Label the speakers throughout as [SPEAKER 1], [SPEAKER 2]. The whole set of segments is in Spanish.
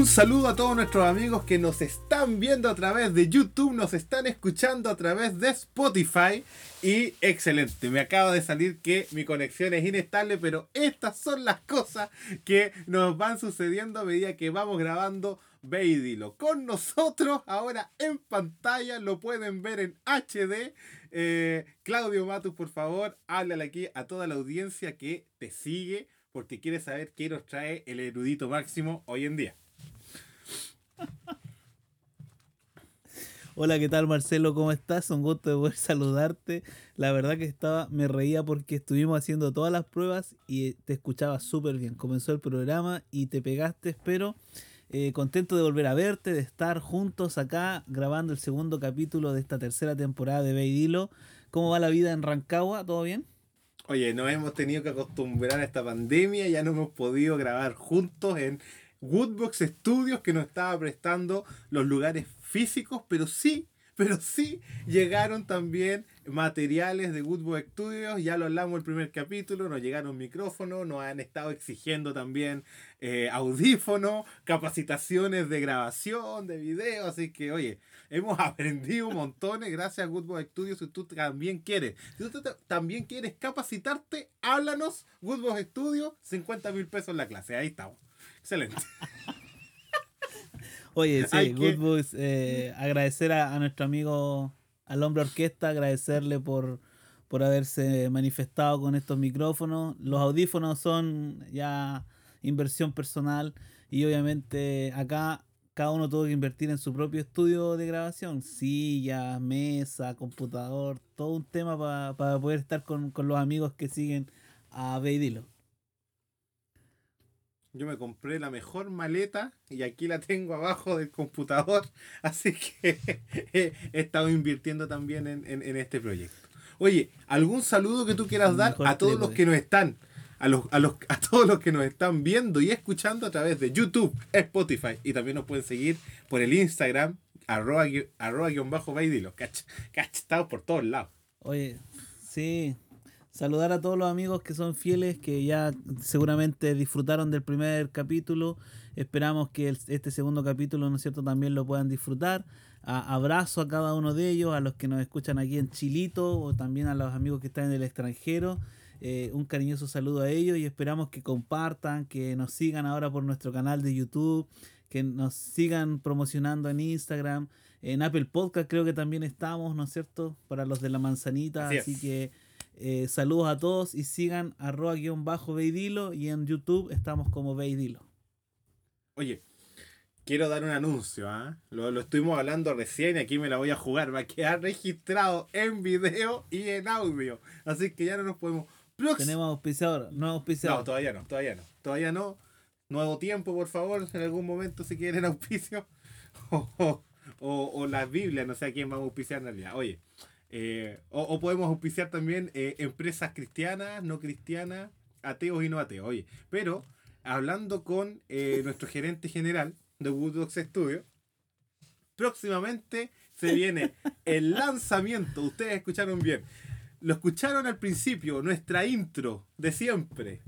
[SPEAKER 1] Un saludo a todos nuestros amigos que nos están viendo a través de YouTube, nos están escuchando a través de Spotify y excelente, me acaba de salir que mi conexión es inestable, pero estas son las cosas que nos van sucediendo a medida que vamos grabando Veidilo. Con nosotros ahora en pantalla, lo pueden ver en HD. Eh, Claudio Matus, por favor, háblale aquí a toda la audiencia que te sigue porque quiere saber qué nos trae el erudito máximo hoy en día.
[SPEAKER 2] Hola, ¿qué tal Marcelo? ¿Cómo estás? Un gusto de poder saludarte. La verdad que estaba, me reía porque estuvimos haciendo todas las pruebas y te escuchaba súper bien. Comenzó el programa y te pegaste, pero eh, contento de volver a verte, de estar juntos acá grabando el segundo capítulo de esta tercera temporada de Beidilo. ¿Cómo va la vida en Rancagua? ¿Todo bien?
[SPEAKER 1] Oye, nos hemos tenido que acostumbrar a esta pandemia, ya no hemos podido grabar juntos en Woodbox Studios que nos estaba prestando los lugares físicos, pero sí, pero sí llegaron también materiales de Woodbox Studios, ya lo hablamos el primer capítulo, nos llegaron micrófonos, nos han estado exigiendo también eh, audífonos, capacitaciones de grabación, de video, así que oye, hemos aprendido montones gracias a Woodbox Studios, si tú también quieres, si tú también quieres capacitarte, háblanos, Woodbox Studios, 50 mil pesos la clase, ahí estamos. Excelente.
[SPEAKER 2] Oye, sí, Good eh, agradecer a, nuestro amigo, al hombre orquesta, agradecerle por, por haberse manifestado con estos micrófonos. Los audífonos son ya inversión personal y obviamente acá cada uno tuvo que invertir en su propio estudio de grabación, silla, mesa, computador, todo un tema para poder estar con, con, los amigos que siguen a Beidilo.
[SPEAKER 1] Yo me compré la mejor maleta y aquí la tengo abajo del computador. Así que he estado invirtiendo también en, este proyecto. Oye, ¿algún saludo que tú quieras dar a todos los que nos están, a, los, a, los, a todos los que nos están viendo y escuchando a través de YouTube, Spotify y también nos pueden seguir por el Instagram, arroba, arroba guion bajo baidilo. Cach, estamos por todos lados.
[SPEAKER 2] Oye, sí, saludar a todos los amigos que son fieles, que ya seguramente disfrutaron del primer capítulo. Esperamos que este segundo capítulo, ¿no es cierto?, también lo puedan disfrutar. abrazo a cada uno de ellos, a los que nos escuchan aquí en Chilito o también a los amigos que están en el extranjero. Eh, un cariñoso saludo a ellos y esperamos que compartan, que nos sigan ahora por nuestro canal de YouTube, que nos sigan promocionando en Instagram. En Apple Podcast creo que también estamos, ¿no es cierto? Para los de la manzanita. así que eh, saludos a todos y sigan arroba guion bajo Beidilo y en YouTube estamos como Beidilo.
[SPEAKER 1] Oye, quiero dar un anuncio, ¿ah? lo, lo, estuvimos hablando recién y aquí me la voy a jugar. Va a quedar registrado en video y en audio. Así que ya no nos podemos.
[SPEAKER 2] Tenemos auspiciador, no auspiciador.
[SPEAKER 1] No, todavía no, todavía no. Todavía no. Nuevo tiempo, por favor, en algún momento si quieren auspicio. o, o, la Biblia, no sé a quién va a auspiciar en realidad. Oye, eh, o, podemos auspiciar también eh, empresas cristianas, no cristianas, ateos y no ateos. Oye, pero hablando con eh, nuestro gerente general de Woodbox Studio, próximamente se viene el lanzamiento. Ustedes escucharon bien. Lo escucharon al principio, nuestra intro de siempre.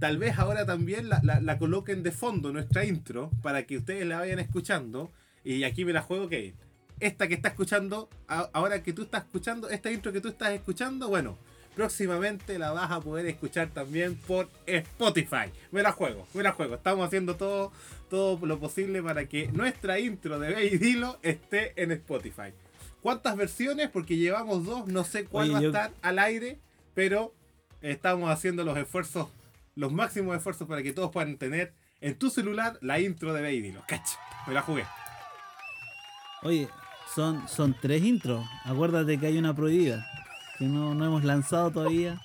[SPEAKER 1] Tal vez ahora también la, la coloquen de fondo, nuestra intro, para que ustedes la vayan escuchando. Y aquí me la juego que esta que está escuchando, ahora que tú estás escuchando, esta intro que tú estás escuchando, bueno, próximamente la vas a poder escuchar también por Spotify. Me la juego, me la juego. Estamos haciendo todo, todo lo posible para que nuestra intro de Baby Dilo esté en Spotify. ¿Cuántas versiones? Porque llevamos dos, no sé cuál va a estar al aire, pero estamos haciendo los esfuerzos, los máximos esfuerzos para que todos puedan tener en tu celular la intro de Baby Dilo. Cacha, me la jugué.
[SPEAKER 2] Oye, son, son tres intros. Acuérdate que hay una prohibida que no, hemos lanzado todavía.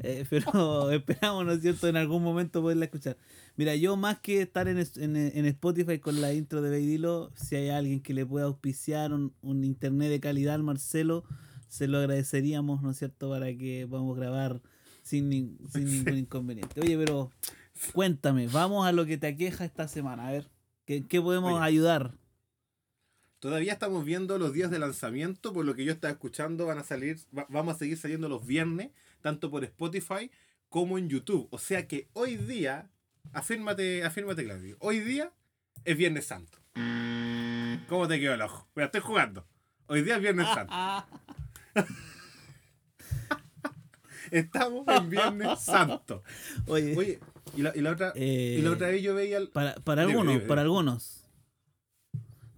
[SPEAKER 2] Eh, pero esperamos, ¿no es cierto?, en algún momento poderla escuchar. Mira, yo más que estar en, en, Spotify con la intro de Beidilo, si hay alguien que le pueda auspiciar un, internet de calidad al Marcelo, se lo agradeceríamos, ¿no es cierto?, para que podamos grabar sin, ningún inconveniente. Oye, pero cuéntame, vamos a lo que te aqueja esta semana, a ver, ¿qué, qué podemos ayudar?
[SPEAKER 1] Todavía estamos viendo los días de lanzamiento, por lo que yo estaba escuchando, van a salir, vamos a seguir saliendo los viernes, tanto por Spotify como en YouTube. O sea que hoy día, afírmate, afírmate Claudio, hoy día es Viernes Santo. ¿Cómo te quedó el ojo? Mira, estoy jugando. Hoy día es Viernes Santo. Estamos en Viernes Santo.
[SPEAKER 2] Oye,
[SPEAKER 1] Oye, y la, y la otra, y la
[SPEAKER 2] Eh,
[SPEAKER 1] otra vez yo veía el-
[SPEAKER 2] para, para
[SPEAKER 1] Dime,
[SPEAKER 2] algunos,
[SPEAKER 1] dime,
[SPEAKER 2] para algunos.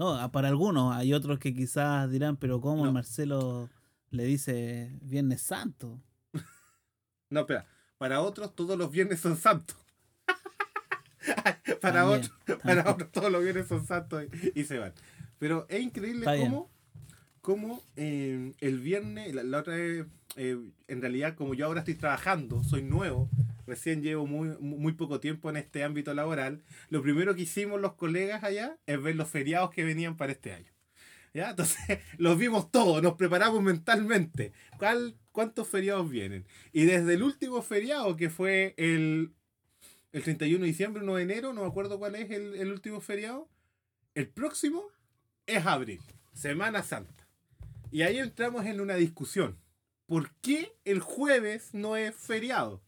[SPEAKER 2] No, ah, para algunos. Hay otros que quizás dirán, pero ¿cómo el
[SPEAKER 1] No.
[SPEAKER 2] Marcelo le dice Viernes Santo?
[SPEAKER 1] No, espera. Para otros todos los viernes son santos. para,
[SPEAKER 2] También,
[SPEAKER 1] otros, para otros todos los viernes son santos y, y se van. Pero es increíble
[SPEAKER 2] Está
[SPEAKER 1] cómo, cómo eh, el viernes, la, la otra vez, eh, en realidad como yo ahora estoy trabajando, soy nuevo, recién llevo muy, muy poco tiempo en este ámbito laboral, lo primero que hicimos los colegas allá es ver los feriados que venían para este año. ¿Ya? Entonces los vimos todos, nos preparamos mentalmente. ¿Cuál, ¿Cuántos feriados vienen? Y desde el último feriado, que fue el, el 31 de diciembre, 1 de enero, no me acuerdo cuál es el, el último feriado, el próximo es abril, Semana Santa. Y ahí entramos en una discusión. ¿Por qué el jueves no es feriado?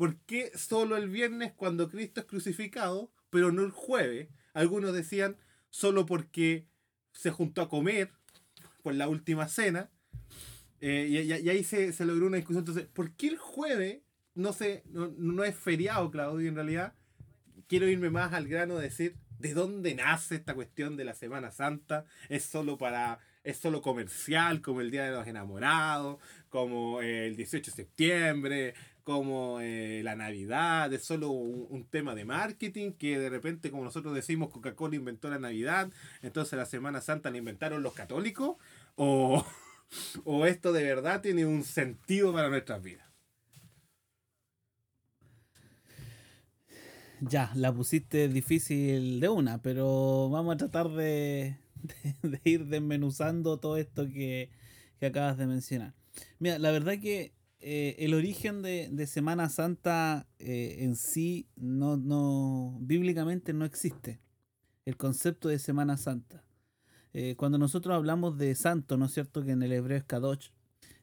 [SPEAKER 1] ¿Por qué solo el viernes cuando Cristo es crucificado, pero no el jueves? Algunos decían solo porque se juntó a comer por la última cena. eh, y, y- y ahí se, se logró una discusión. Entonces, ¿por qué el jueves no, se, no, no es feriado, Claudio? En realidad, quiero irme más al grano de decir de dónde nace esta cuestión de la Semana Santa. Es solo para. Es solo comercial, como el Día de los Enamorados, como el 18 de septiembre, como eh, la Navidad, es solo un, tema de marketing que de repente, como nosotros decimos, Coca-Cola inventó la Navidad, entonces la Semana Santa la inventaron los católicos, o, o esto de verdad tiene un sentido para nuestras vidas.
[SPEAKER 2] Ya, la pusiste difícil de una, pero vamos a tratar de, de- de ir desmenuzando todo esto que, que acabas de mencionar. Mira, la verdad que eh, el origen de, Semana Santa eh, en sí, no, no, bíblicamente no existe. El concepto de Semana Santa. Eh, cuando nosotros hablamos de santo, ¿no es cierto? Que en el hebreo es Kadosh,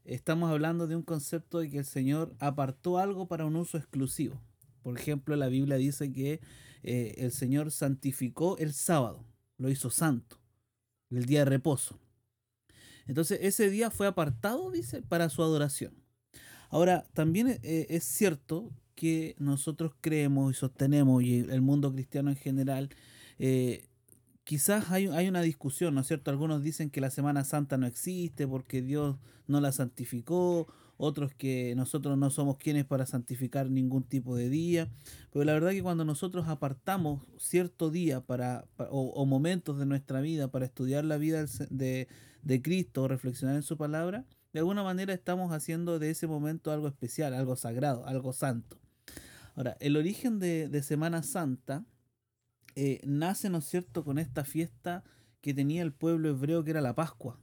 [SPEAKER 2] estamos hablando de un concepto de que el Señor apartó algo para un uso exclusivo. Por ejemplo, la Biblia dice que el Señor santificó el sábado, lo hizo santo, el día de reposo. Entonces ese día fue apartado, dice, para su adoración. Ahora, también eh, es cierto que nosotros creemos y sostenemos, y el mundo cristiano en general, eh, quizás hay, hay una discusión, ¿no es cierto? Algunos dicen que la Semana Santa no existe porque Dios no la santificó, otros que nosotros no somos quienes para santificar ningún tipo de día. Pero la verdad que cuando nosotros apartamos cierto día para, pa- o, o momentos de nuestra vida para estudiar la vida de, de Cristo o reflexionar en su palabra, de alguna manera estamos haciendo de ese momento algo especial, algo sagrado, algo santo. Ahora, el origen de, de Semana Santa eh, nace, ¿no es cierto?, con esta fiesta que tenía el pueblo hebreo que era la Pascua.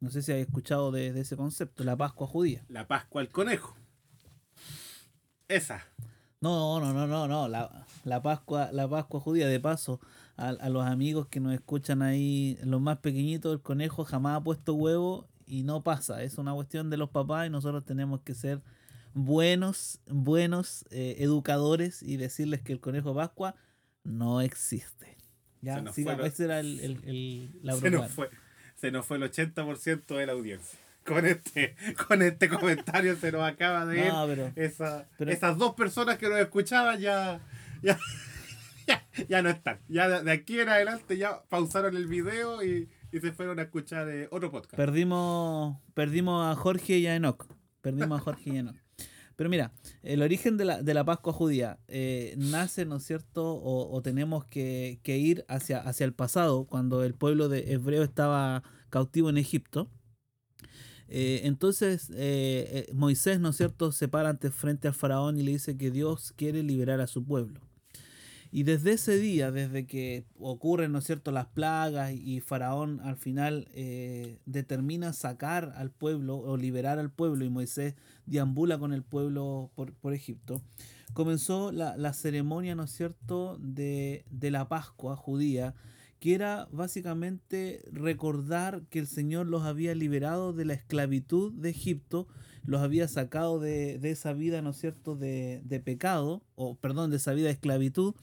[SPEAKER 2] No sé si habéis escuchado de, de ese concepto, la Pascua judía.
[SPEAKER 1] La Pascua al conejo. Esa.
[SPEAKER 2] No, no, no, no, no. La, la Pascua, la Pascua judía, de paso, a, a los amigos que nos escuchan ahí, los más pequeñitos, el conejo jamás ha puesto huevo y no pasa. Es una cuestión de los papás y nosotros tenemos que ser buenos, buenos eh, educadores y decirles que el conejo Pascua no existe. Ya, sigamos,
[SPEAKER 1] fue lo-
[SPEAKER 2] ese era el, el- el- la
[SPEAKER 1] se nos fue. Se nos fue el 80% de la audiencia. Con este, con este comentario se nos acaba de ir.
[SPEAKER 2] No, pero
[SPEAKER 1] Esa-
[SPEAKER 2] pero-
[SPEAKER 1] esas dos personas que nos escuchaban ya, ya, ya, ya no están. Ya de aquí en adelante ya pausaron el video y, y se fueron a escuchar eh, otro podcast.
[SPEAKER 2] Perdimos, perdimos a Jorge y a Enoch. Perdimos a Jorge y a Enoch. Pero mira, el origen de la, de la Pascua judía eh, nace, ¿no es cierto? O, o tenemos que, que ir hacia, hacia el pasado, cuando el pueblo de hebreo estaba cautivo en Egipto. Eh, entonces Moisés, ¿no es cierto?, se para ante frente al faraón y le dice que Dios quiere liberar a su pueblo. Y desde ese día, desde que ocurren, ¿no es cierto?, las plagas y Faraón al final eh, determina sacar al pueblo o liberar al pueblo y Moisés deambula con el pueblo por, por Egipto, comenzó la, la ceremonia, ¿no es cierto?, de, de la Pascua judía, que era básicamente recordar que el Señor los había liberado de la esclavitud de Egipto, los había sacado de, de esa vida, ¿no es cierto?, de, de pecado, o perdón, de esa vida de esclavitud,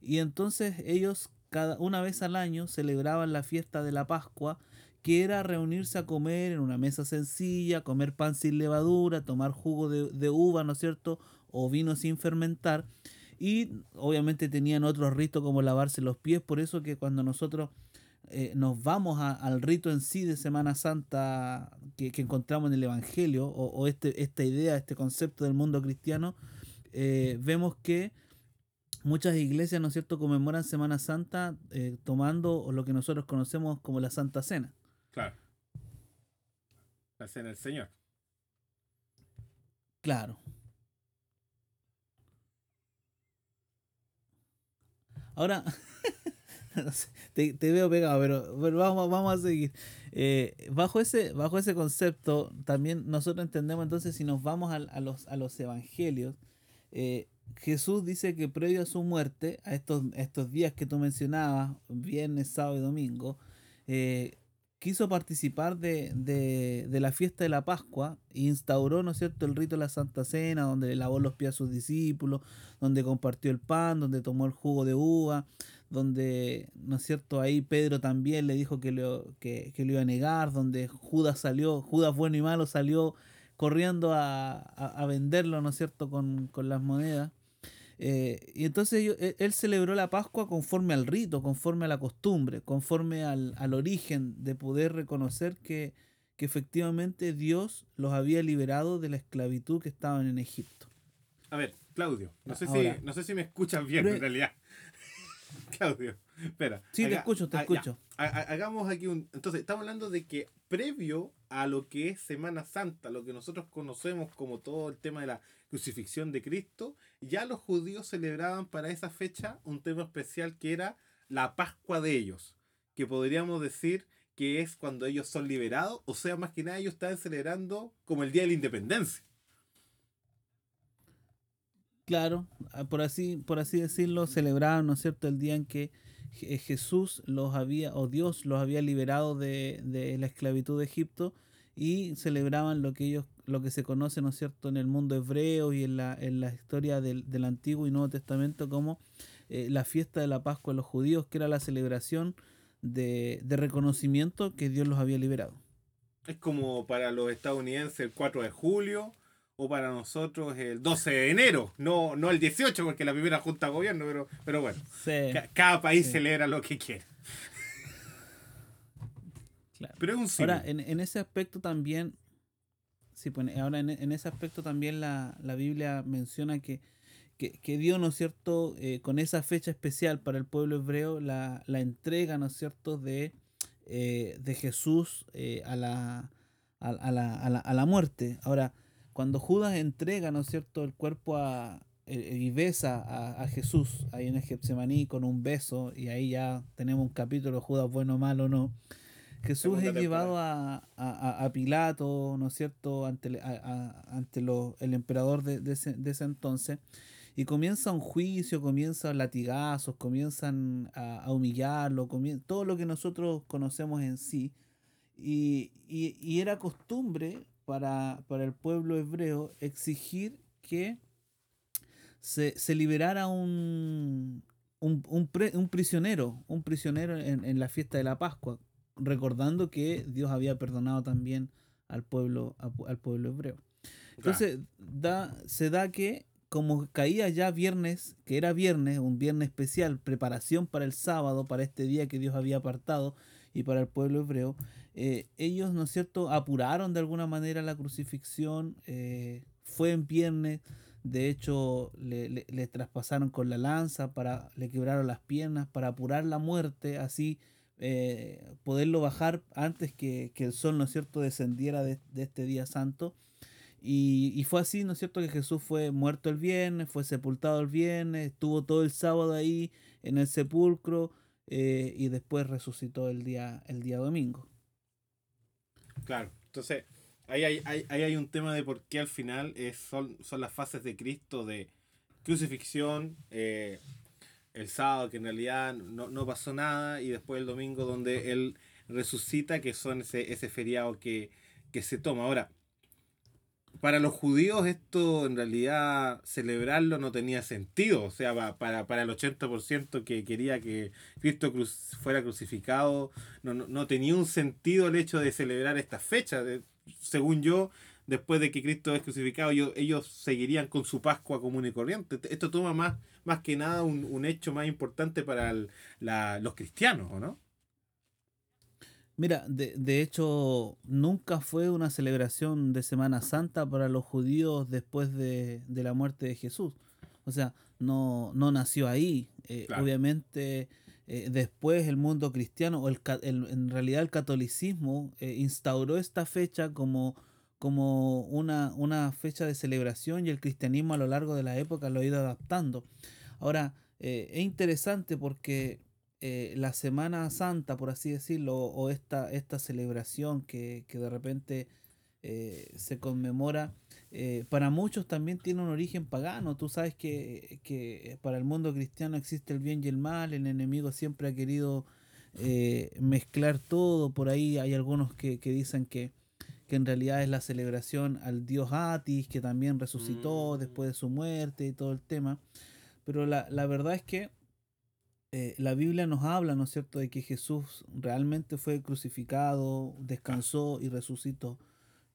[SPEAKER 2] Y entonces ellos cada una vez al año celebraban la fiesta de la Pascua, que era reunirse a comer en una mesa sencilla, comer pan sin levadura, tomar jugo de, de uva, ¿no es cierto? O vino sin fermentar. Y obviamente tenían otros ritos como lavarse los pies, por eso que cuando nosotros eh, nos vamos al rito en sí de Semana Santa que, encontramos en el Evangelio, o, este, esta idea, este concepto del mundo cristiano, eh, vemos que muchas iglesias, ¿no es cierto?, conmemoran Semana Santa eh, tomando lo que nosotros conocemos como la Santa Cena.
[SPEAKER 1] Claro. La Cena del Señor.
[SPEAKER 2] Claro. Ahora, te, veo pegado, pero, vamos, vamos a seguir. Eh, bajo, ese, bajo ese concepto, también nosotros entendemos entonces si nos vamos a, los, a los evangelios, eh, Jesús dice que previo a su muerte, a estos, estos días que tú mencionabas, viernes, sábado y domingo, eh, quiso participar de, de, la fiesta de la Pascua e instauró, ¿no cierto?, el rito de la Santa Cena, donde lavó los pies a sus discípulos, donde compartió el pan, donde tomó el jugo de uva, donde, ¿no es cierto?, ahí Pedro también le dijo que lo, que, lo iba a negar, donde Judas salió, Judas bueno y malo salió corriendo a, venderlo, ¿no es cierto?, con, con las monedas. Eh, y entonces e, él, celebró la Pascua conforme al rito, conforme a la costumbre, conforme al, origen de poder reconocer que, efectivamente Dios los había liberado de la esclavitud que estaban en Egipto.
[SPEAKER 1] A ver, Claudio, no sé, si, no sé si me escuchan bien en realidad. Claudio, espera.
[SPEAKER 2] Sí, te escucho, te escucho.
[SPEAKER 1] hagamos aquí un... Entonces, estamos hablando de que previo a lo que es Semana Santa, lo que nosotros conocemos como todo el tema de la crucifixión de Cristo, ya los judíos celebraban para esa fecha un tema especial que era la Pascua de ellos, que podríamos decir que es cuando ellos son liberados, o sea, más que nada ellos estaban celebrando como el Día de la Independencia.
[SPEAKER 2] Claro, ah, por así, por así decirlo, celebraban, ¿no es cierto?, el día en que Jesús los había, o Dios los había liberado de, de la esclavitud de Egipto y celebraban lo que ellos lo que se conoce, ¿no es cierto?, en el mundo hebreo y en la, en historia del, Antiguo y Nuevo Testamento como eh, la fiesta de la Pascua de los judíos, que era la celebración de, de, reconocimiento que Dios los había liberado.
[SPEAKER 1] Es como para los estadounidenses el 4 de julio o para nosotros el 12 de enero, no, no el 18 porque la primera junta de gobierno, pero, pero bueno, cada país celebra lo que quiere.
[SPEAKER 2] Pero es un Ahora, en, en, ese aspecto también Sí, pues ahora en, ese aspecto también la, Biblia menciona que, que, Dios, ¿no es cierto?, eh, con esa fecha especial para el pueblo hebreo, la, entrega, ¿no es cierto?, de, eh, de Jesús eh, a, la, a, la, a, la, muerte. Ahora, cuando Judas entrega, ¿no es cierto?, el cuerpo a, y besa a, Jesús ahí en el Getsemaní con un beso, y ahí ya tenemos un capítulo, Judas bueno o malo, ¿no? Jesús es llevado a, Pilato, ¿no es cierto?, ante, ante el emperador de, ese, entonces, y comienza un juicio, comienzan latigazos, comienzan a, humillarlo, todo lo que nosotros conocemos en sí. Y, era costumbre para, el pueblo hebreo exigir que se, liberara un, un, prisionero, un prisionero en, en, la fiesta de la Pascua, recordando que Dios había perdonado también al pueblo, al pueblo hebreo. Entonces, da, se da que como caía ya viernes, que era viernes, un viernes especial, preparación para el sábado, para este día que Dios había apartado y para el pueblo hebreo, eh, ellos, ¿no es cierto?, apuraron de alguna manera la crucifixión, eh, fue en viernes, de hecho le, le, traspasaron con la lanza, para, le quebraron las piernas para apurar la muerte, así eh, poderlo bajar antes que, el sol, ¿no es cierto?, descendiera de, este día santo. Y, fue así, ¿no es cierto?, que Jesús fue muerto el viernes, fue sepultado el viernes, estuvo todo el sábado ahí en el sepulcro eh, y después resucitó el día, el día domingo.
[SPEAKER 1] Claro, entonces ahí hay, hay un tema de por qué al final es, son, son las fases de Cristo de crucifixión, eh, el sábado, que en realidad no, pasó nada, y después el domingo donde él resucita, que son ese, ese feriado que, se toma. Ahora, para los judíos esto en realidad celebrarlo no tenía sentido. O sea, para, para el 80% que quería que Cristo fuera crucificado, no, no, tenía un sentido el hecho de celebrar esta fecha. según yo, después de que Cristo es crucificado, ellos, seguirían con su Pascua común y corriente. Esto toma más, más que nada un, hecho más importante para los cristianos, ¿o no?
[SPEAKER 2] Mira, de, de, hecho, nunca fue una celebración de Semana Santa para los judíos después de, la muerte de Jesús. O sea, no, no nació ahí. Eh, obviamente, eh, después el mundo cristiano, o el, en realidad el catolicismo, eh, instauró esta fecha como, como una, una fecha de celebración y el cristianismo a lo largo de la época lo ha ido adaptando. Ahora, es interesante porque eh, la Semana Santa, por así decirlo, o esta, esta celebración que, de repente eh, se conmemora, eh, para muchos también tiene un origen pagano. Tú sabes que, para el mundo cristiano existe el bien y el mal, el enemigo siempre ha querido mezclar todo, por ahí hay algunos que, dicen que, que en realidad es la celebración al dios Atis, que también resucitó después de su muerte y todo el tema. Pero la, la verdad es que eh, la Biblia nos habla, ¿no es cierto?, de que Jesús realmente fue crucificado, descansó y resucitó.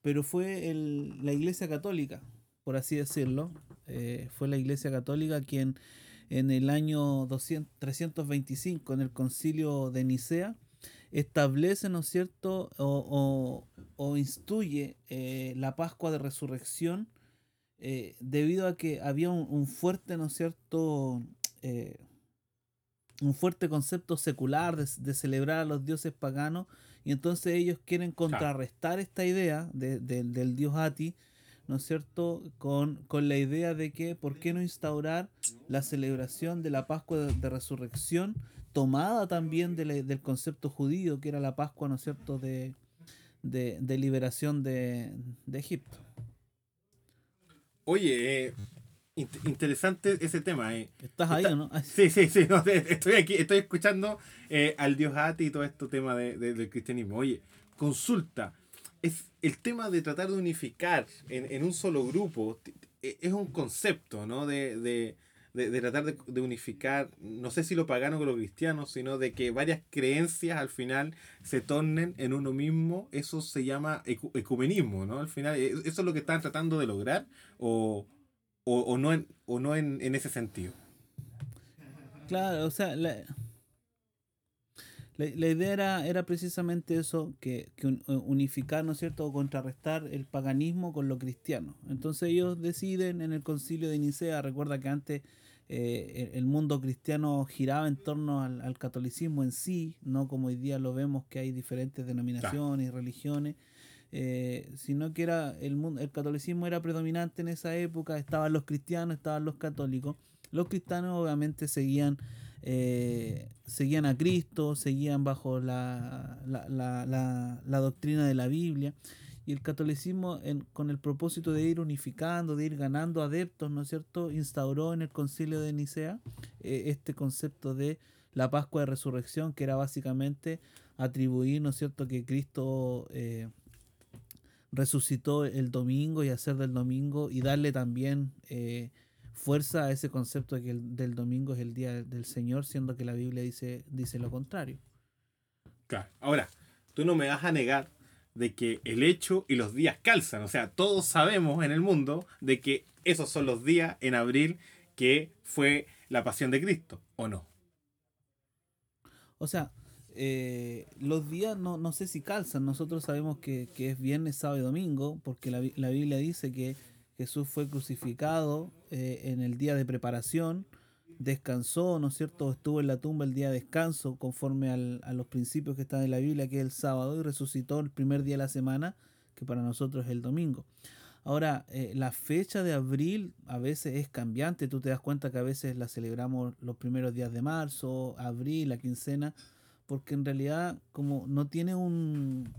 [SPEAKER 2] Pero fue la Iglesia Católica, por así decirlo, eh, fue la Iglesia Católica quien en el año 325, en el concilio de Nicea, establece, ¿no es cierto?, o, o, eh, la Pascua de Resurrección debido a que había un, fuerte, ¿no es cierto?, un fuerte concepto secular de, celebrar a los dioses paganos y entonces ellos quieren contrarrestar esta idea del dios Ati, ¿no es cierto?, con, con, la idea de que, ¿por qué no instaurar la celebración de la Pascua de, Resurrección, tomada también del concepto judío, que era la Pascua, ¿no es cierto?, de, de liberación de, Egipto.
[SPEAKER 1] Oye, interesante ese tema. Eh.
[SPEAKER 2] ¿Estás ahí o no?
[SPEAKER 1] Sí, sí, sí. estoy aquí, estoy escuchando eh, al Dios Ati y todo este tema de, del cristianismo. Oye, consulta. Es el tema de tratar de unificar en, un solo grupo. E, es un concepto, ¿no? De, de, de tratar de, unificar, no sé si lo pagano con lo cristiano, sino de que varias creencias al final se tornen en uno mismo. Eso se llama ecumenismo, ¿no? Al final, ¿e, ¿eso es lo que están tratando de lograr? ¿O, o, no, en, o no en, ese sentido.
[SPEAKER 2] Claro, o sea, la, idea era, era precisamente eso, que, unificar, ¿no es cierto?, o contrarrestar el paganismo con lo cristiano. Entonces ellos deciden en el concilio de Nicea, recuerda que antes eh, el mundo cristiano giraba en torno al, catolicismo en sí, no como hoy día lo vemos que hay diferentes denominaciones y religiones. Eh, sino que era el, mundo, el catolicismo era predominante en esa época, estaban los cristianos, estaban los católicos. Los cristianos obviamente seguían, eh, seguían a Cristo, seguían bajo la, la, doctrina de la Biblia. Y el catolicismo, con el propósito de ir unificando, de ir ganando adeptos, ¿no es cierto?, instauró en el concilio de Nicea eh, este concepto de la Pascua de Resurrección, que era básicamente atribuir, ¿no es cierto?, que Cristo resucitó el domingo y hacer del domingo y darle también eh, fuerza a ese concepto de que el, del domingo es el día del Señor, siendo que la Biblia dice, dice lo contrario.
[SPEAKER 1] Claro. Ahora, tú no me vas a negar de que el hecho y los días calzan. O sea, todos sabemos en el mundo de que esos son los días en abril que fue la pasión de Cristo, ¿o no?
[SPEAKER 2] O sea, eh, los días no, no sé si calzan. Nosotros sabemos que, es viernes, sábado y domingo, porque la, Biblia dice que Jesús fue crucificado eh, en el día de preparación, descansó, ¿no es cierto? Estuvo en la tumba el día de descanso, conforme a los principios que están en la Biblia, que es el sábado, y resucitó el primer día de la semana, que para nosotros es el domingo. Ahora, eh, la fecha de abril a veces es cambiante, tú te das cuenta que a veces la celebramos los primeros días de marzo, abril, la quincena, porque en realidad como no tiene un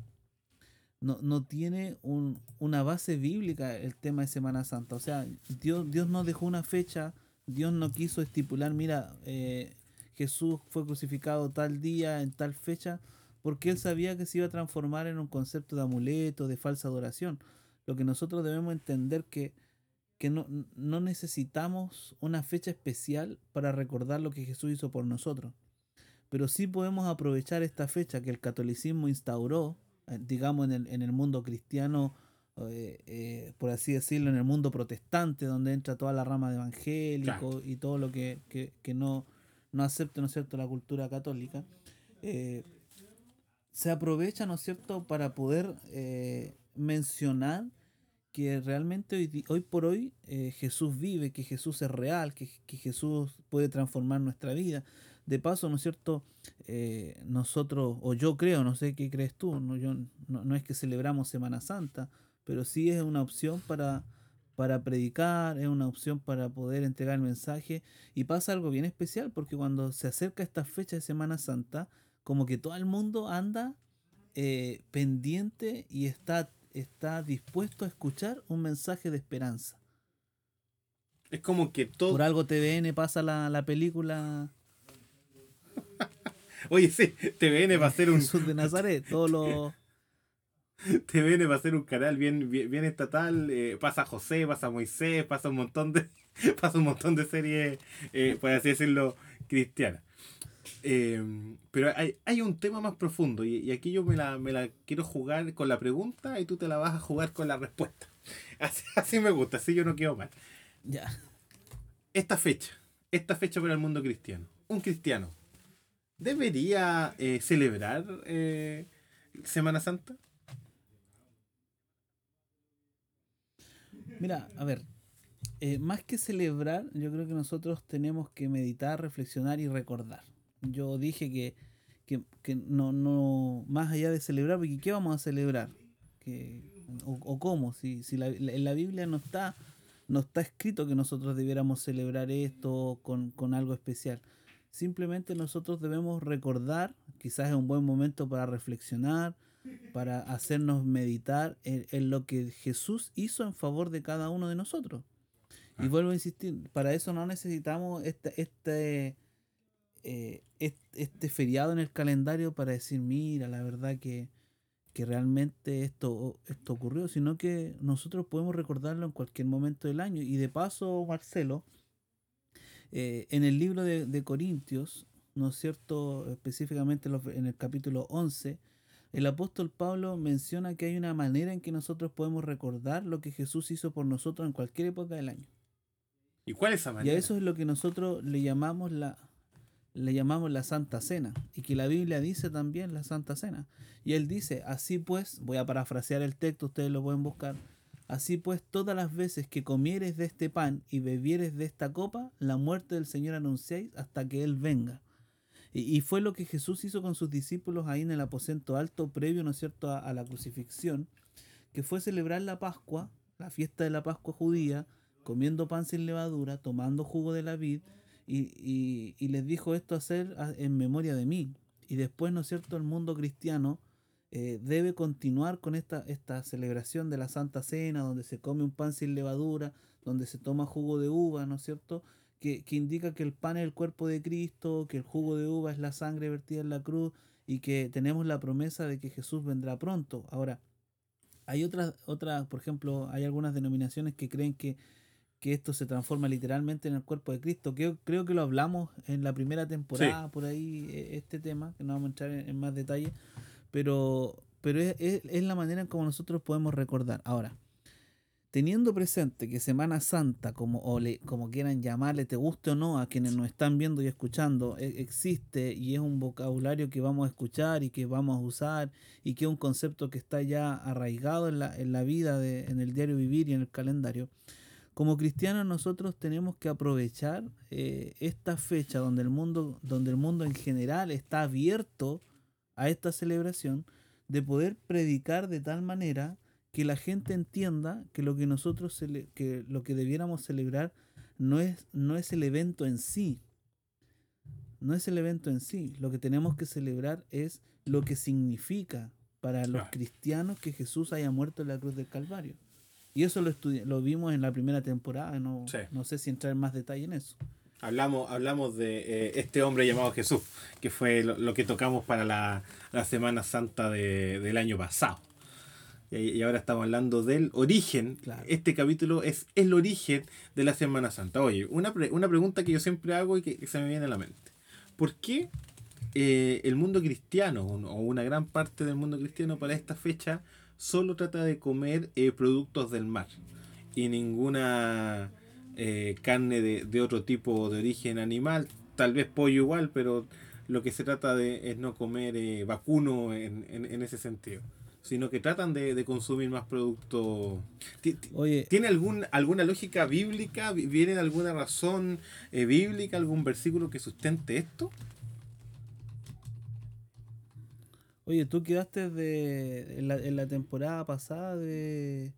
[SPEAKER 2] no, tiene un, una base bíblica el tema de Semana Santa. O sea, Dios, Dios no dejó una fecha, Dios no quiso estipular, mira, eh, Jesús fue crucificado tal día, en tal fecha, porque él sabía que se iba a transformar en un concepto de amuleto, de falsa adoración. lo que nosotros debemos entender que, que no, no necesitamos una fecha especial para recordar lo que Jesús hizo por nosotros. Pero sí podemos aprovechar esta fecha que el catolicismo instauró, eh, digamos, en el, en el mundo cristiano, eh, eh, por así decirlo, en el mundo protestante, donde entra toda la rama de evangélico y todo lo que, que, que no, no acepta, ¿no es cierto?, la cultura católica. Eh, se aprovecha, ¿no es cierto?, para poder mencionar que realmente hoy, hoy por hoy Jesús vive, que Jesús es real, que, que, Jesús puede transformar nuestra vida. De paso, ¿no es cierto?, eh, nosotros, o yo creo, no sé qué crees tú, no, yo, no, no es que celebramos Semana Santa, pero sí es una opción para, para predicar, es una opción para poder entregar el mensaje. Y pasa algo bien especial, porque cuando se acerca esta fecha de Semana Santa, como que todo el mundo anda eh, pendiente y está, está dispuesto a escuchar un mensaje de esperanza.
[SPEAKER 1] Es como que todo.
[SPEAKER 2] Por algo TVN pasa la, la película
[SPEAKER 1] Oye, sí, TVN va a ser un.
[SPEAKER 2] Jesús de Nazaret, todos los
[SPEAKER 1] TVN va a ser un canal bien, bien, bien estatal. eh, pasa José, pasa Moisés, pasa un montón de. pasa un montón de series, eh, por así decirlo, cristianas. Eh, pero hay, hay un tema más profundo y, y aquí yo me la, me la quiero jugar con la pregunta y tú te la vas a jugar con la respuesta. Así, así me gusta, así yo no quedo mal.
[SPEAKER 2] Ya.
[SPEAKER 1] Esta fecha, esta fecha para el mundo cristiano. Un cristiano, ¿debería eh, celebrar eh, Semana Santa?
[SPEAKER 2] Mira, a ver, eh, más que celebrar, yo creo que nosotros tenemos que meditar, reflexionar y recordar. Yo dije que, que, que no, no, más allá de celebrar, porque ¿qué vamos a celebrar? o, o cómo? Si, si la, la- en la Biblia no está, no está escrito que nosotros debiéramos celebrar esto con, con algo especial. Simplemente nosotros debemos recordar, quizás es un buen momento para reflexionar, para hacernos meditar en, en lo que Jesús hizo en favor de cada uno de nosotros. Y
[SPEAKER 1] Ah.
[SPEAKER 2] vuelvo a insistir, para eso no necesitamos este, este, eh, est- este feriado en el calendario para decir, mira, la verdad que, que realmente esto, esto ocurrió, sino que nosotros podemos recordarlo en cualquier momento del año. Y de paso, Marcelo, eh, en el libro de, de Corintios, ¿no es cierto? Específicamente en el capítulo 11, el apóstol Pablo menciona que hay una manera en que nosotros podemos recordar lo que Jesús hizo por nosotros en cualquier época del año.
[SPEAKER 1] ¿Y cuál es esa
[SPEAKER 2] Y
[SPEAKER 1] manera?
[SPEAKER 2] a eso es lo que nosotros le llamamos la le llamamos la Santa Cena y que la Biblia dice también la Santa Cena. Y él dice, así pues, voy a parafrasear el texto, ustedes lo pueden buscar. Así pues, todas las veces que comieres de este pan y bebieres de esta copa, la muerte del Señor anunciáis hasta que Él venga. Y, y fue lo que Jesús hizo con sus discípulos ahí en el aposento alto, previo, ¿no es cierto?, a, la crucifixión, que fue celebrar la Pascua, la fiesta de la Pascua judía, comiendo pan sin levadura, tomando jugo de la vid, y, y- les dijo esto hacer en memoria de mí. Y después, ¿no es cierto?, el mundo cristiano eh, debe continuar con esta, esta celebración de la Santa Cena, donde se come un pan sin levadura, donde se toma jugo de uva, ¿no es cierto?, que, que indica que el pan es el cuerpo de Cristo, que el jugo de uva es la sangre vertida en la cruz y que tenemos la promesa de que Jesús vendrá pronto. Ahora, hay otras, otras, por ejemplo, hay algunas denominaciones que creen que, que esto se transforma literalmente en el cuerpo de Cristo. Creo, creo que lo hablamos en la primera temporada, por ahí, eh, este tema, que no vamos a entrar en, en más detalle, pero, pero es, es- la manera en como nosotros podemos recordar. Ahora, teniendo presente que Semana Santa, como, o le, como quieran llamarle, te guste o no, a quienes nos están viendo y escuchando, e- existe y es un vocabulario que vamos a escuchar y que vamos a usar y que es un concepto que está ya arraigado en la, en la vida, de, en el diario vivir y en el calendario. Como cristianos nosotros tenemos que aprovechar eh, esta fecha donde el mundo, donde el mundo en general está abierto a esta celebración, de poder predicar de tal manera que la gente entienda que lo que nosotros cele- que lo que debiéramos celebrar no es, no es el evento en sí. No es el evento en sí. Lo que tenemos que celebrar es lo que significa para los cristianos que Jesús haya muerto en la cruz del Calvario. Y eso lo, lo vimos en la primera temporada. No,
[SPEAKER 1] Sí.
[SPEAKER 2] no sé si entrar en más detalle en eso.
[SPEAKER 1] Hablamos, hablamos de eh, este hombre llamado Jesús, que fue lo, lo que tocamos para la, la Semana Santa de- del año pasado. Y, ahora estamos hablando del origen. Este capítulo es el origen de la Semana Santa. Oye, una, una pregunta que yo siempre hago y que, se me viene a la mente. ¿Por qué eh, el mundo cristiano, o una gran parte del mundo cristiano para esta fecha, solo trata de comer eh, productos del mar? Y ninguna eh, carne de, otro tipo de origen animal, tal vez pollo igual, pero lo que se trata de es no comer vacuno en, en ese sentido sino que tratan de, consumir más productos. ¿Tiene algún, alguna lógica bíblica? ¿Viene de alguna razón eh, bíblica, algún versículo que sustente esto?
[SPEAKER 2] Oye, tú quedaste de, en, la, temporada pasada de,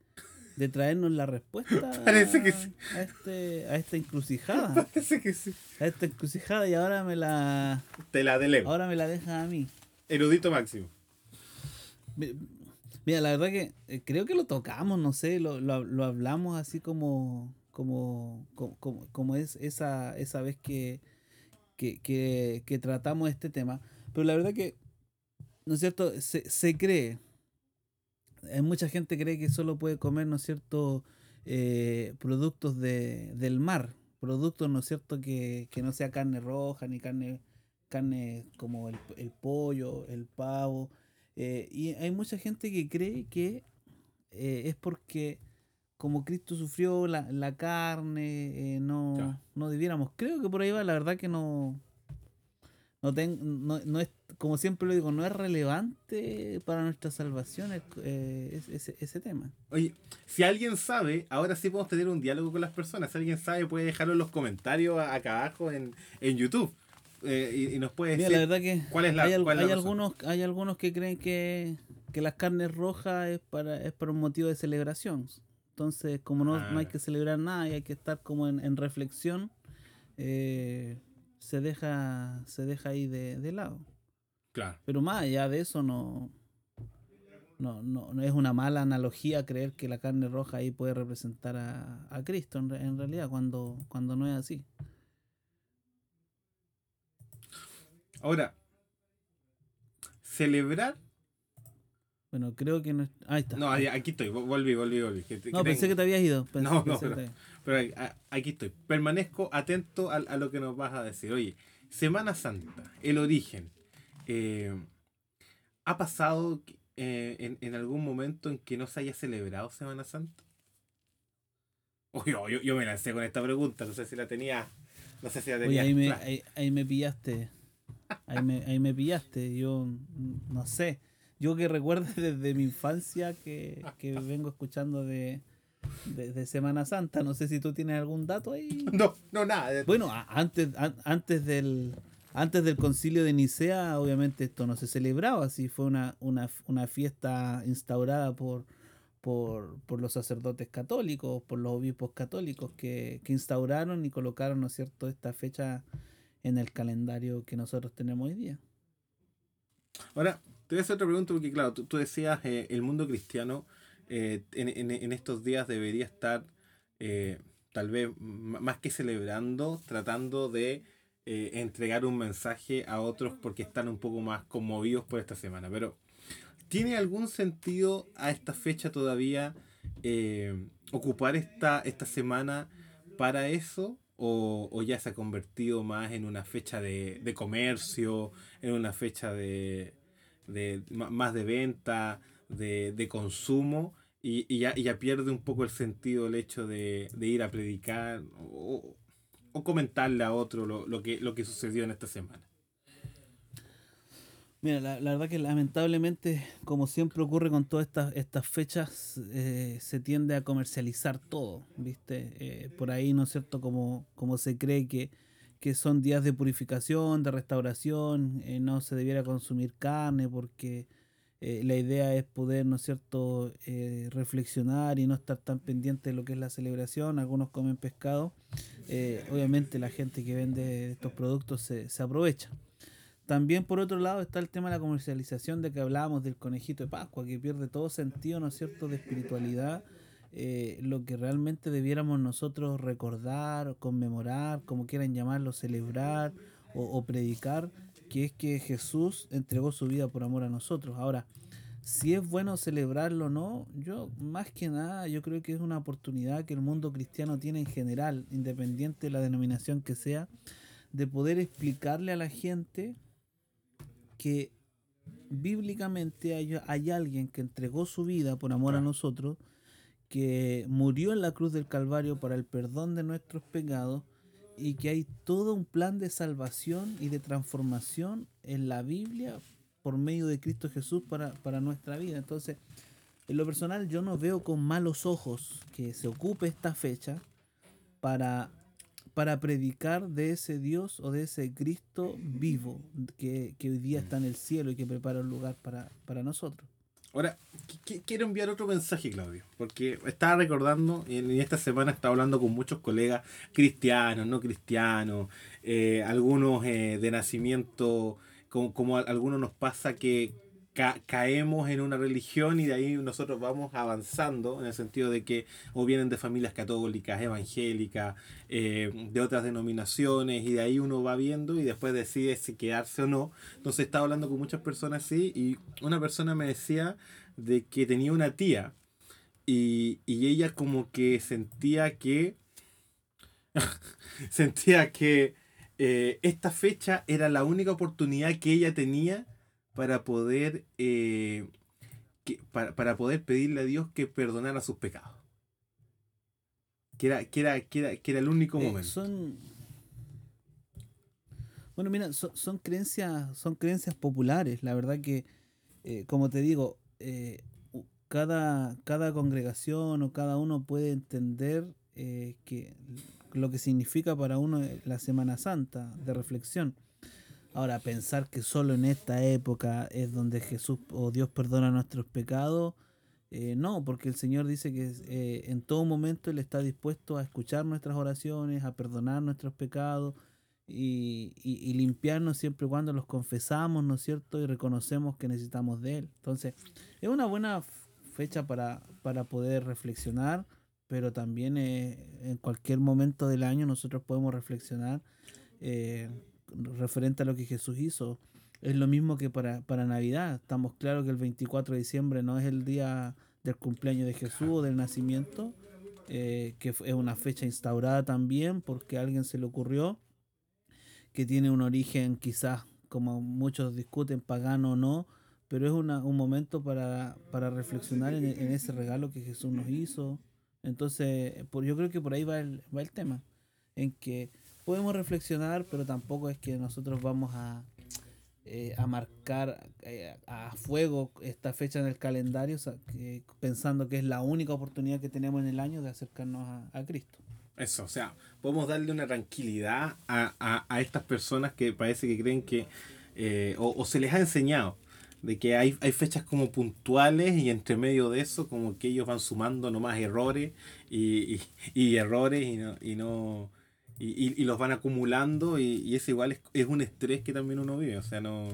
[SPEAKER 2] de traernos la respuesta
[SPEAKER 1] Parece que sí.
[SPEAKER 2] a, este, a esta encrucijada.
[SPEAKER 1] Parece que sí.
[SPEAKER 2] A esta encrucijada y ahora me la...
[SPEAKER 1] Te la delego.
[SPEAKER 2] Ahora me la deja a mí.
[SPEAKER 1] Erudito máximo.
[SPEAKER 2] Mira, la verdad que eh, creo que lo tocamos, no sé, lo, lo, hablamos así como, como, como, como, es esa, esa vez que, que, que, tratamos este tema. Pero la verdad que, ¿no es cierto? Se, se cree, hay mucha gente cree que solo puede comer, ¿no es cierto?, eh, productos de, del mar, productos, ¿no es cierto?, que, que no sea carne roja ni carne, carne como el, el pollo, el pavo eh, y hay mucha gente que cree que eh, es porque como Cristo sufrió la, la carne, eh, no, no debiéramos. Creo que por ahí va, la verdad que no, no, no, es, como siempre lo digo, no es relevante para nuestra salvación ese, ese, tema.
[SPEAKER 1] Oye, si alguien sabe, ahora sí podemos tener un diálogo con las personas. Si alguien sabe, puede dejarlo en los comentarios acá abajo en, en YouTube. Eh, y, nos puede decir
[SPEAKER 2] la verdad que cuál es la hay, hay algunos hay algunos que creen que, las carnes rojas es para es para un motivo de celebración entonces como no, no hay ah. que celebrar nada y hay que estar como en, reflexión eh, se deja se deja ahí de, lado
[SPEAKER 1] claro
[SPEAKER 2] pero más allá de eso no no, no, no es una mala analogía creer que la carne roja ahí puede representar a, a Cristo en, en realidad cuando, cuando no es así.
[SPEAKER 1] Ahora, celebrar.
[SPEAKER 2] Bueno, creo que no. Ahí está.
[SPEAKER 1] No, aquí estoy, volví, volví, volví.
[SPEAKER 2] no, pensé que te habías ido.
[SPEAKER 1] no, no, pero, aquí estoy. Permanezco atento a, lo que nos vas a decir. Oye, Semana Santa, el origen. Eh, ¿Ha pasado eh, en, algún momento en que no se haya celebrado Semana Santa? yo, yo, me lancé con esta pregunta, no sé si la tenía. No sé si la tenía.
[SPEAKER 2] Oye, ahí, ahí me pillaste. Ahí me, ahí me pillaste. Yo no sé. Yo que recuerdo desde mi infancia que, vengo escuchando de, Semana Santa. No sé si tú tienes algún dato ahí.
[SPEAKER 1] No, no, nada.
[SPEAKER 2] Bueno, antes, antes del antes del concilio de Nicea, obviamente esto no se celebraba, así fue una, una, una fiesta instaurada por, por, por, los sacerdotes católicos, por los obispos católicos que, que instauraron y colocaron, ¿no es cierto?, esta fecha en el calendario que nosotros tenemos hoy día.
[SPEAKER 1] Ahora, te voy a hacer otra pregunta porque, claro, tú, decías, eh, el mundo cristiano eh, en, estos días debería estar, eh, tal vez, más que celebrando, tratando de entregar un mensaje a otros porque están un poco más conmovidos por esta semana. Pero, ¿tiene algún sentido a esta fecha todavía ocupar esta, esta semana para eso? o, ya se ha convertido más en una fecha de, comercio, en una fecha de, más de venta, de, consumo, y, ya, pierde un poco el sentido el hecho de, ir a predicar o, comentarle a otro lo, que, lo que sucedió en esta semana.
[SPEAKER 2] Mira, la, verdad que lamentablemente, como siempre ocurre con todas estas, estas fechas, eh, se tiende a comercializar todo, ¿viste? Eh, por ahí, ¿no es cierto? Como, como se cree que, que son días de purificación, de restauración, eh, no se debiera consumir carne porque la idea es poder, ¿no es cierto?, reflexionar y no estar tan pendiente de lo que es la celebración. Algunos comen pescado. obviamente la gente que vende estos productos se, se aprovecha. También por otro lado está el tema de la comercialización de que hablábamos del conejito de Pascua, que pierde todo sentido, ¿no es cierto?, de espiritualidad, eh, lo que realmente debiéramos nosotros recordar, conmemorar, como quieran llamarlo, celebrar o, predicar, que es que Jesús entregó su vida por amor a nosotros. Ahora, si es bueno celebrarlo o no, yo más que nada yo creo que es una oportunidad que el mundo cristiano tiene en general, independiente de la denominación que sea, de poder explicarle a la gente que bíblicamente hay, hay alguien que entregó su vida por amor a nosotros, que murió en la cruz del Calvario para el perdón de nuestros pecados y que hay todo un plan de salvación y de transformación en la Biblia por medio de Cristo Jesús para, para nuestra vida. Entonces, en lo personal yo no veo con malos ojos que se ocupe esta fecha para, para predicar de ese Dios o de ese Cristo vivo que, que hoy día está en el cielo y que prepara un lugar para, para nosotros.
[SPEAKER 1] Ahora, quiero enviar otro mensaje, Claudio, porque estaba recordando, y en esta semana estaba hablando con muchos colegas cristianos, no cristianos, eh, algunos eh, de nacimiento como, a algunos nos pasa que caemos en una religión y de ahí nosotros vamos avanzando en el sentido de que o vienen de familias católicas, evangélicas, eh, de otras denominaciones y de ahí uno va viendo y después decide si quedarse o no. Entonces estaba hablando con muchas personas así y una persona me decía de que tenía una tía y, y ella como que sentía que sentía que eh, esta fecha era la única oportunidad que ella tenía para poder, eh, para, poder pedirle a Dios que perdonara sus pecados. Que era, que era, que era, el único eh, momento.
[SPEAKER 2] Son, bueno, mira, son, creencias, son creencias populares. La verdad que, como te digo, cada, cada congregación o cada uno puede entender que lo que significa para uno la Semana Santa de reflexión. Ahora, pensar que solo en esta época es donde Jesús o Dios perdona nuestros pecados, eh, no, porque el Señor dice que eh, en todo momento Él está dispuesto a escuchar nuestras oraciones, a perdonar nuestros pecados y, y, limpiarnos siempre y cuando los confesamos, ¿no es cierto? Y reconocemos que necesitamos de Él. Entonces, es una buena fecha para, para poder reflexionar pero también eh, en cualquier momento del año nosotros podemos reflexionar eh, referente a lo que Jesús hizo. Es lo mismo que para, para Navidad. Estamos claros que el 24 de diciembre no es el día del cumpleaños de Jesús o del nacimiento, eh, que es una fecha instaurada también porque a alguien se le ocurrió, que tiene un origen quizás, como muchos discuten, pagano o no, pero es una, un momento para, para reflexionar en, en, ese regalo que Jesús nos hizo, entonces, por, yo creo que por ahí va el, va el tema, en que podemos reflexionar, pero tampoco es que nosotros vamos a, eh, a marcar eh, a fuego esta fecha en el calendario, pensando que es la única oportunidad que tenemos en el año de acercarnos a, Cristo.
[SPEAKER 1] Eso, o sea, podemos darle una tranquilidad a, a, estas personas que parece que creen que, eh, o, o, se les ha enseñado de que hay, hay fechas como puntuales y entre medio de eso como que ellos van sumando nomás errores y, y, errores y no, y no y, los van acumulando y, y eso igual es, un estrés que también uno vive, o sea, no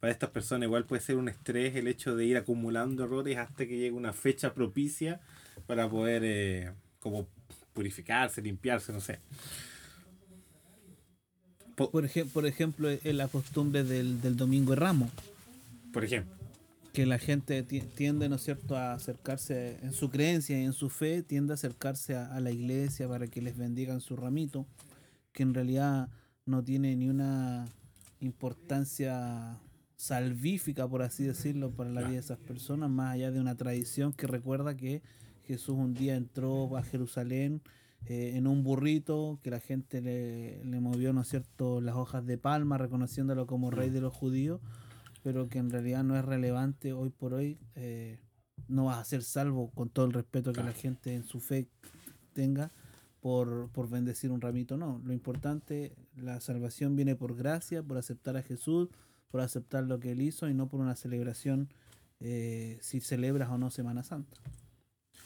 [SPEAKER 1] para estas personas igual puede ser un estrés el hecho de ir acumulando errores hasta que llegue una fecha propicia para poder eh, como purificarse, limpiarse, no sé.
[SPEAKER 2] Por, por ejemplo, en la costumbre del, del domingo de Ramos
[SPEAKER 1] por ejemplo.
[SPEAKER 2] Que la gente tiende, ¿no es cierto?, a acercarse en su creencia y en su fe, tiende a acercarse a, la iglesia para que les bendigan su ramito, que en realidad no tiene ni una importancia salvífica, por así decirlo, para la vida de esas personas, más allá de una tradición que recuerda que Jesús un día entró a Jerusalén eh, en un burrito, que la gente le, le movió, ¿no es cierto?, las hojas de palma, reconociéndolo como rey de los judíos pero que en realidad no es relevante hoy por hoy, eh, no vas a ser salvo con todo el respeto que la gente en su fe tenga por, por bendecir un ramito, no. Lo importante, la salvación viene por gracia, por aceptar a Jesús, por aceptar lo que Él hizo y no por una celebración eh, si celebras o no Semana Santa.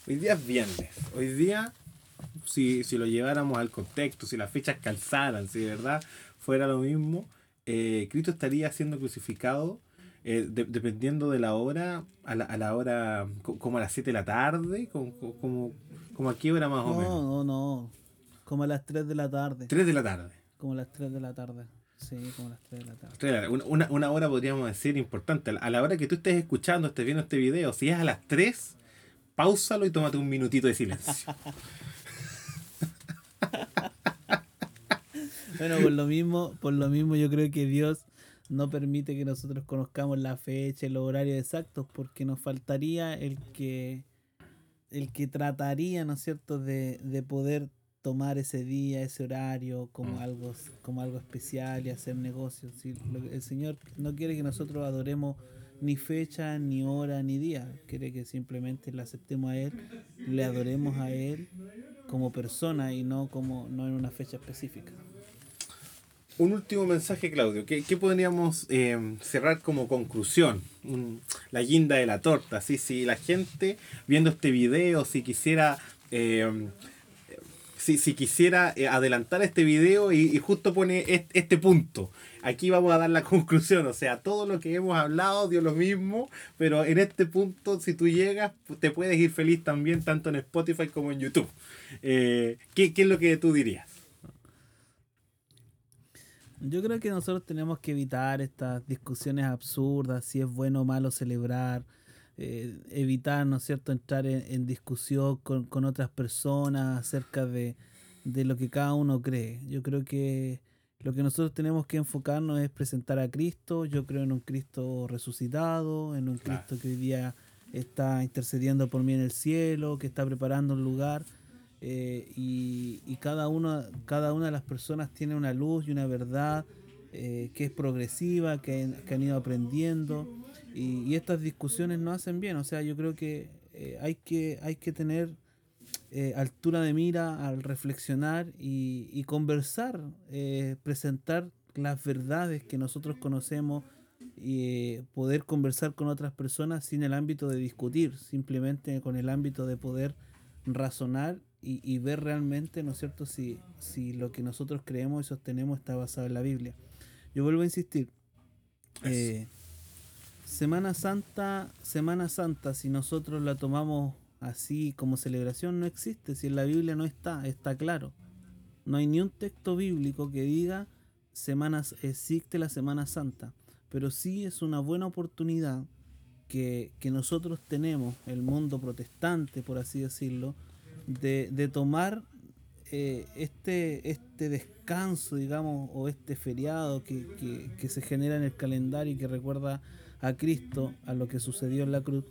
[SPEAKER 1] Hoy día es viernes. Hoy día, si, si lo lleváramos al contexto, si las fechas calzaran, si de verdad fuera lo mismo, eh, Cristo estaría siendo crucificado eh, dependiendo de la hora, a la, a la hora como a las 7 de la tarde, como, como, como a qué hora más o menos.
[SPEAKER 2] No, no, no, como a las 3 de la tarde.
[SPEAKER 1] 3 de la tarde.
[SPEAKER 2] Como a las 3 de la tarde. Sí, como las 3 de la tarde.
[SPEAKER 1] Una, una, una hora podríamos decir importante. A la hora que tú estés escuchando, estés viendo este video, si es a las 3, pausalo y tómate un minutito de silencio.
[SPEAKER 2] bueno, por lo mismo, por lo mismo yo creo que Dios no permite que nosotros conozcamos la fecha y los horarios exactos, porque nos faltaría el que el que trataría, ¿no es cierto?, de, de poder tomar ese día, ese horario como mm. algo, como algo especial y hacer negocios. Si el Señor no quiere que nosotros adoremos ni fecha, ni hora, ni día. Quiere que simplemente le aceptemos a Él, le adoremos a Él como persona y no como no en una fecha específica.
[SPEAKER 1] Un último mensaje, Claudio. ¿Qué, podríamos eh, cerrar como conclusión? la guinda de la torta. ¿sí? Si la gente viendo este video, si quisiera eh, si, si quisiera eh, adelantar este video y, justo pone este, punto. Aquí vamos a dar la conclusión, o sea, todo lo que hemos hablado dio lo mismo, pero en este punto, si tú llegas, te puedes ir feliz también, tanto en Spotify como en YouTube. Eh, ¿qué, ¿Qué es lo que tú dirías?
[SPEAKER 2] Yo creo que nosotros tenemos que evitar estas discusiones absurdas, si es bueno o malo celebrar eh, evitar, ¿no es cierto?, entrar en, discusión con, otras personas acerca de, lo que cada uno cree. Yo creo que lo que nosotros tenemos que enfocarnos es presentar a Cristo. Yo creo en un Cristo resucitado, en un Cristo que hoy día está intercediendo por mí en el cielo, que está preparando un lugar. Eh, y, cada, uno, cada una de las personas tiene una luz y una verdad eh, que es progresiva, que, que han ido aprendiendo. Y, estas discusiones no hacen bien. O sea, yo creo que eh, hay que hay que tener altura de mira al reflexionar y, conversar, presentar las verdades que nosotros conocemos y poder conversar con otras personas sin el ámbito de discutir, simplemente con el ámbito de poder razonar y, ver realmente, ¿no es cierto?, si, si lo que nosotros creemos y sostenemos está basado en la Biblia. Yo vuelvo a insistir. Semana Santa, Semana Santa, si nosotros la tomamos así como celebración, no existe. Si en la Biblia no está, está claro. No hay ni un texto bíblico que diga semanas, existe la Semana Santa. Pero sí es una buena oportunidad que, nosotros tenemos, el mundo protestante, por así decirlo, de, tomar eh, este, este descanso, digamos, o este feriado que, que se genera en el calendario y que recuerda a Cristo, a lo que sucedió en la cruz,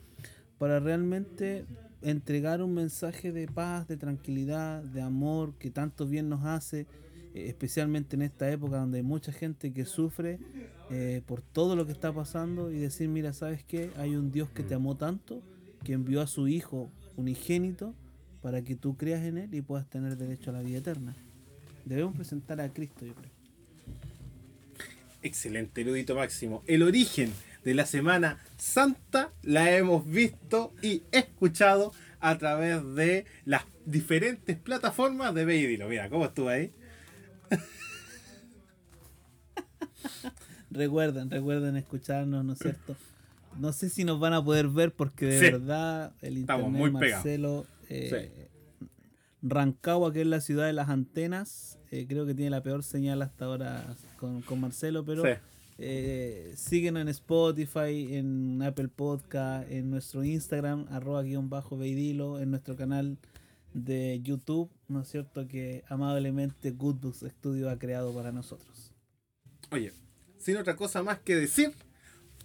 [SPEAKER 2] para realmente entregar un mensaje de paz, de tranquilidad, de amor que tanto bien nos hace, eh, especialmente en esta época donde hay mucha gente que sufre eh, por todo lo que está pasando y decir, mira, ¿sabes qué? Hay un Dios que te amó tanto, que envió a su Hijo unigénito para que tú creas en Él y puedas tener derecho a la vida eterna. Debemos presentar a Cristo, yo creo.
[SPEAKER 1] Excelente, erudito máximo. El origen de la Semana Santa la hemos visto y escuchado a través de las diferentes plataformas de Beidilo. Mira, ¿cómo estuvo ahí?
[SPEAKER 2] recuerden, recuerden escucharnos, ¿no es cierto? No sé si nos van a poder ver porque de verdad el internet muy Marcelo eh, Rancagua, que es la ciudad de las antenas, eh, creo que tiene la peor señal hasta ahora con, Marcelo, pero eh, síguenos en Spotify, en Apple Podcast, en nuestro Instagram, arroba guion bajo Beidilo, en nuestro canal de YouTube, ¿no es cierto? Que amablemente Goodbooks Studio ha creado para nosotros.
[SPEAKER 1] Oye, sin otra cosa más que decir,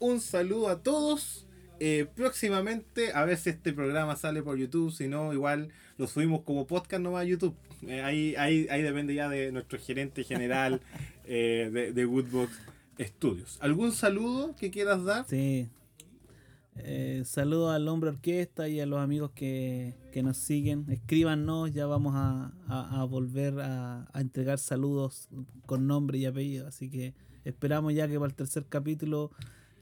[SPEAKER 1] un saludo a todos. Eh, próximamente, a ver si este programa sale por YouTube, si no, igual lo subimos como podcast nomás a YouTube. Eh, ahí, ahí, ahí depende ya de nuestro gerente general eh, de, de Goodbox Estudios. ¿Algún saludo que quieras dar?
[SPEAKER 2] Sí. Eh, saludo al hombre orquesta y a los amigos que, nos siguen. Escríbanos, ya vamos a, volver a, entregar saludos con nombre y apellido. Así que esperamos ya que para el tercer capítulo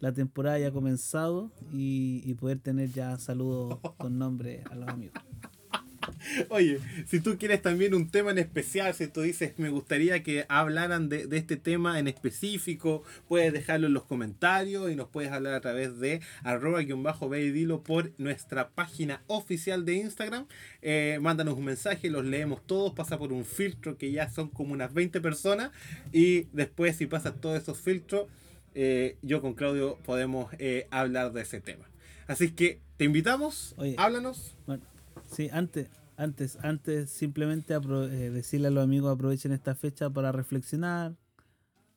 [SPEAKER 2] la temporada haya comenzado y, poder tener ya saludos con nombre a los amigos.
[SPEAKER 1] Oye, si tú quieres también un tema en especial, si tú dices me gustaría que hablaran de, de este tema en específico, puedes dejarlo en los comentarios y nos puedes hablar a través de arroba guion bajo ve y dilo por nuestra página oficial de Instagram. Eh, mándanos un mensaje, los leemos todos, pasa por un filtro que ya son como unas 20 personas y después si pasas todos esos filtros, eh, yo con Claudio podemos eh, hablar de ese tema. Así que te invitamos,
[SPEAKER 2] Oye.
[SPEAKER 1] háblanos.
[SPEAKER 2] Bueno, sí, antes, antes, antes simplemente eh, decirle a los amigos aprovechen esta fecha para reflexionar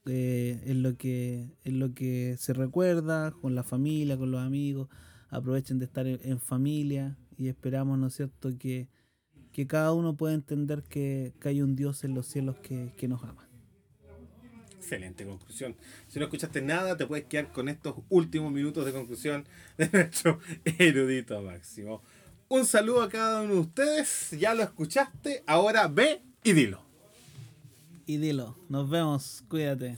[SPEAKER 2] eh, en lo que en lo que se recuerda con la familia, con los amigos. Aprovechen de estar en, en familia y esperamos, ¿no es cierto?, que, que cada uno pueda entender que, que hay un Dios en los cielos que, que nos ama.
[SPEAKER 1] Excelente conclusión. Si no escuchaste nada, te puedes quedar con estos últimos minutos de conclusión de nuestro erudito máximo. Un saludo a cada uno de ustedes. Ya lo escuchaste. Ahora ve y dilo.
[SPEAKER 2] Y dilo, nos vemos, cuídate.